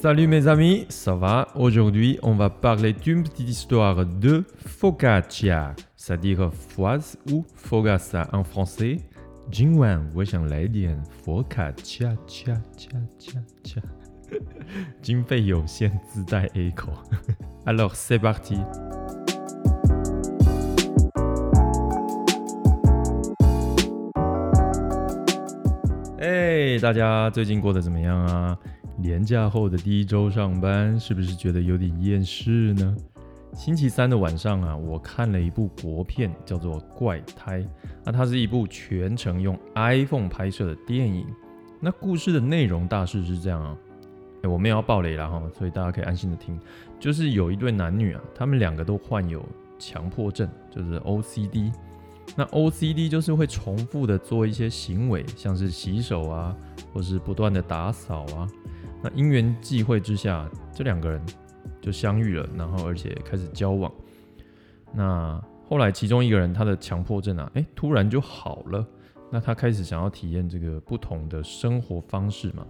Salut mes amis, ça va Aujourd'hui, on va parler d'une petite histoire de focaccia, c'est-à-dire froise ou fogassa en français. 今晚我想来点 focaccia，恰恰恰恰。经费有限，自带 A 口。Alors c'est parti。哎，大家最近过得怎么样啊？ 年假后的第一周上班，是不是觉得有点厌世呢？星期三的晚上啊，我看了一部国片，叫做《怪胎》。那它是一部全程用 iPhone 拍摄的电影。那故事的内容大致是这样啊，哎，我没有要暴雷了哈，所以大家可以安心的听。就是有一对男女啊，他们两个都患有强迫症，就是 OCD。那 OCD 就是会重复的做一些行为，像是洗手啊，或是不断的打扫啊。那因缘际会之下，这两个人就相遇了，然后而且开始交往。那后来其中一个人他的强迫症啊，哎，突然就好了。那他开始想要体验这个不同的生活方式嘛。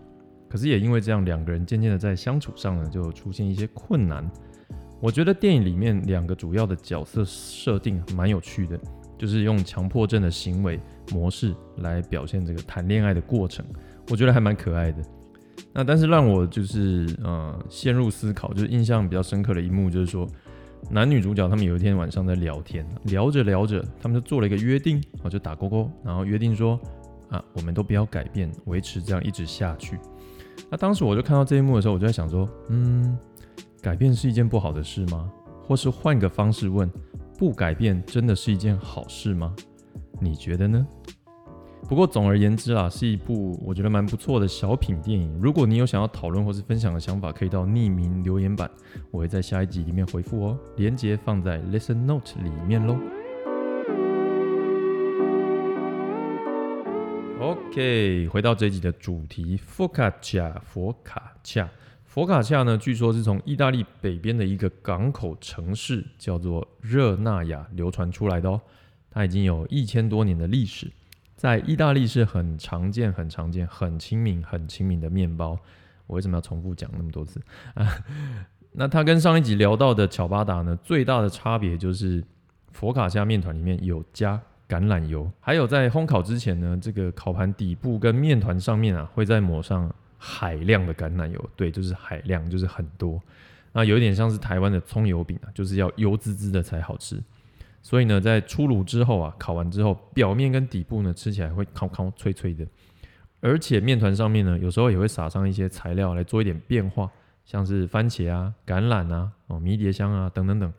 可是也因为这样，两个人渐渐的在相处上呢，就出现一些困难。我觉得电影里面两个主要的角色设定蛮有趣的，就是用强迫症的行为模式来表现这个谈恋爱的过程，我觉得还蛮可爱的。那但是让我就是呃陷入思考，就是印象比较深刻的一幕，就是说男女主角他们有一天晚上在聊天，聊着聊着，他们就做了一个约定，哦就打勾勾，然后约定说啊我们都不要改变，维持这样一直下去。那当时我就看到这一幕的时候，我就在想说，嗯，改变是一件不好的事吗？或是换个方式问，不改变真的是一件好事吗？你觉得呢？不过总而言之啦，是一部我觉得蛮不错的小品电影。如果你有想要讨论或是分享的想法，可以到匿名留言板，我会在下一集里面回复哦。连接放在 Listen Note 里面喽。OK，回到这集的主题，佛卡恰，佛卡恰，佛卡恰呢？据说是从意大利北边的一个港口城市叫做热那亚流传出来的哦。它已经有一千多年的历史。在意大利是很常见、很常见、很亲民、很亲民的面包。我为什么要重复讲那么多次啊？那它跟上一集聊到的巧巴达呢，最大的差别就是佛卡夏面团里面有加橄榄油，还有在烘烤之前呢，这个烤盘底部跟面团上面啊，会再抹上海量的橄榄油。对，就是海量，就是很多。那有点像是台湾的葱油饼啊，就是要油滋滋的才好吃。所以呢，在出炉之后啊，烤完之后，表面跟底部呢，吃起来会烤烤脆脆的。而且面团上面呢，有时候也会撒上一些材料来做一点变化，像是番茄啊、橄榄啊、哦迷迭香啊等等等。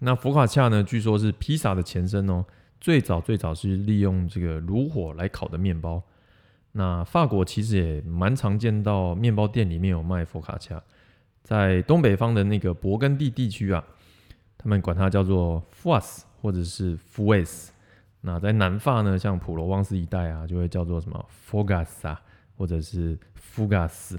那佛卡恰呢，据说是披萨的前身哦。最早最早是利用这个炉火来烤的面包。那法国其实也蛮常见到面包店里面有卖佛卡恰，在东北方的那个勃艮第地区啊，他们管它叫做 f o s 或者是 f u s 那在南法呢，像普罗旺斯一带啊，就会叫做什么 fogas 啊，或者是 fugas。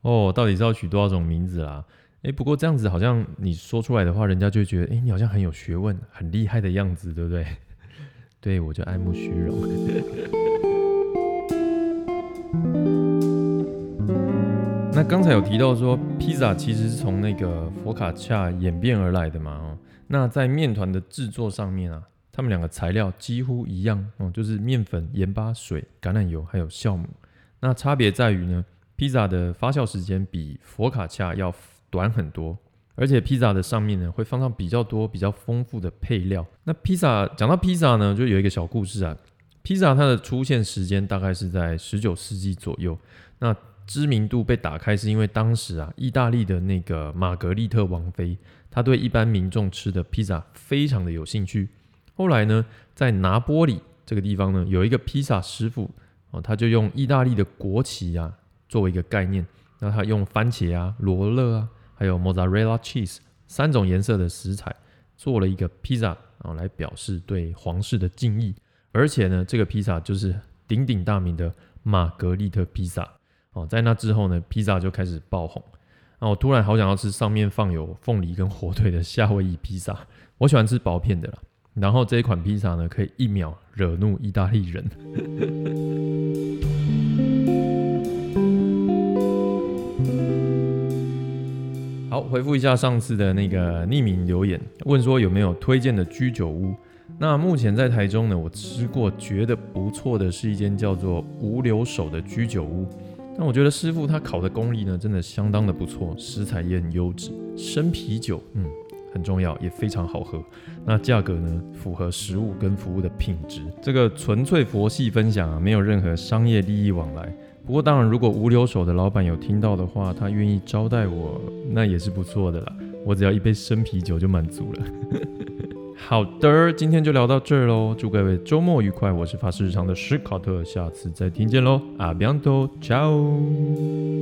哦，到底是要取多少种名字啦？哎，不过这样子好像你说出来的话，人家就觉得，哎，你好像很有学问、很厉害的样子，对不对？对我就爱慕虚荣。那刚才有提到说，披萨其实是从那个佛卡恰演变而来的嘛？哦。那在面团的制作上面啊，它们两个材料几乎一样哦，就是面粉、盐巴、水、橄榄油还有酵母。那差别在于呢，披萨的发酵时间比佛卡恰要短很多，而且披萨的上面呢会放上比较多、比较丰富的配料。那披萨讲到披萨呢，就有一个小故事啊。披萨它的出现时间大概是在十九世纪左右，那知名度被打开是因为当时啊，意大利的那个玛格丽特王妃。她对一般民众吃的披萨非常的有兴趣。后来呢，在拿波里这个地方呢，有一个披萨师傅哦，他就用意大利的国旗啊作为一个概念，那他用番茄啊、罗勒啊，还有 mozzarella cheese 三种颜色的食材做了一个披萨，啊来表示对皇室的敬意。而且呢，这个披萨就是鼎鼎大名的玛格丽特披萨哦。在那之后呢，披萨就开始爆红。那我突然好想要吃上面放有凤梨跟火腿的夏威夷披萨，我喜欢吃薄片的啦。然后这一款披萨呢，可以一秒惹怒意大利人。好，回复一下上次的那个匿名留言，问说有没有推荐的居酒屋。那目前在台中呢，我吃过觉得不错的是一间叫做无留守的居酒屋。那我觉得师傅他烤的功力呢，真的相当的不错，食材也很优质，生啤酒，嗯，很重要，也非常好喝。那价格呢，符合食物跟服务的品质。这个纯粹佛系分享啊，没有任何商业利益往来。不过当然，如果无留守的老板有听到的话，他愿意招待我，那也是不错的啦。我只要一杯生啤酒就满足了。好的，今天就聊到这儿喽，祝各位周末愉快。我是法式日常的史考特，下次再听见喽，阿比安多，ciao。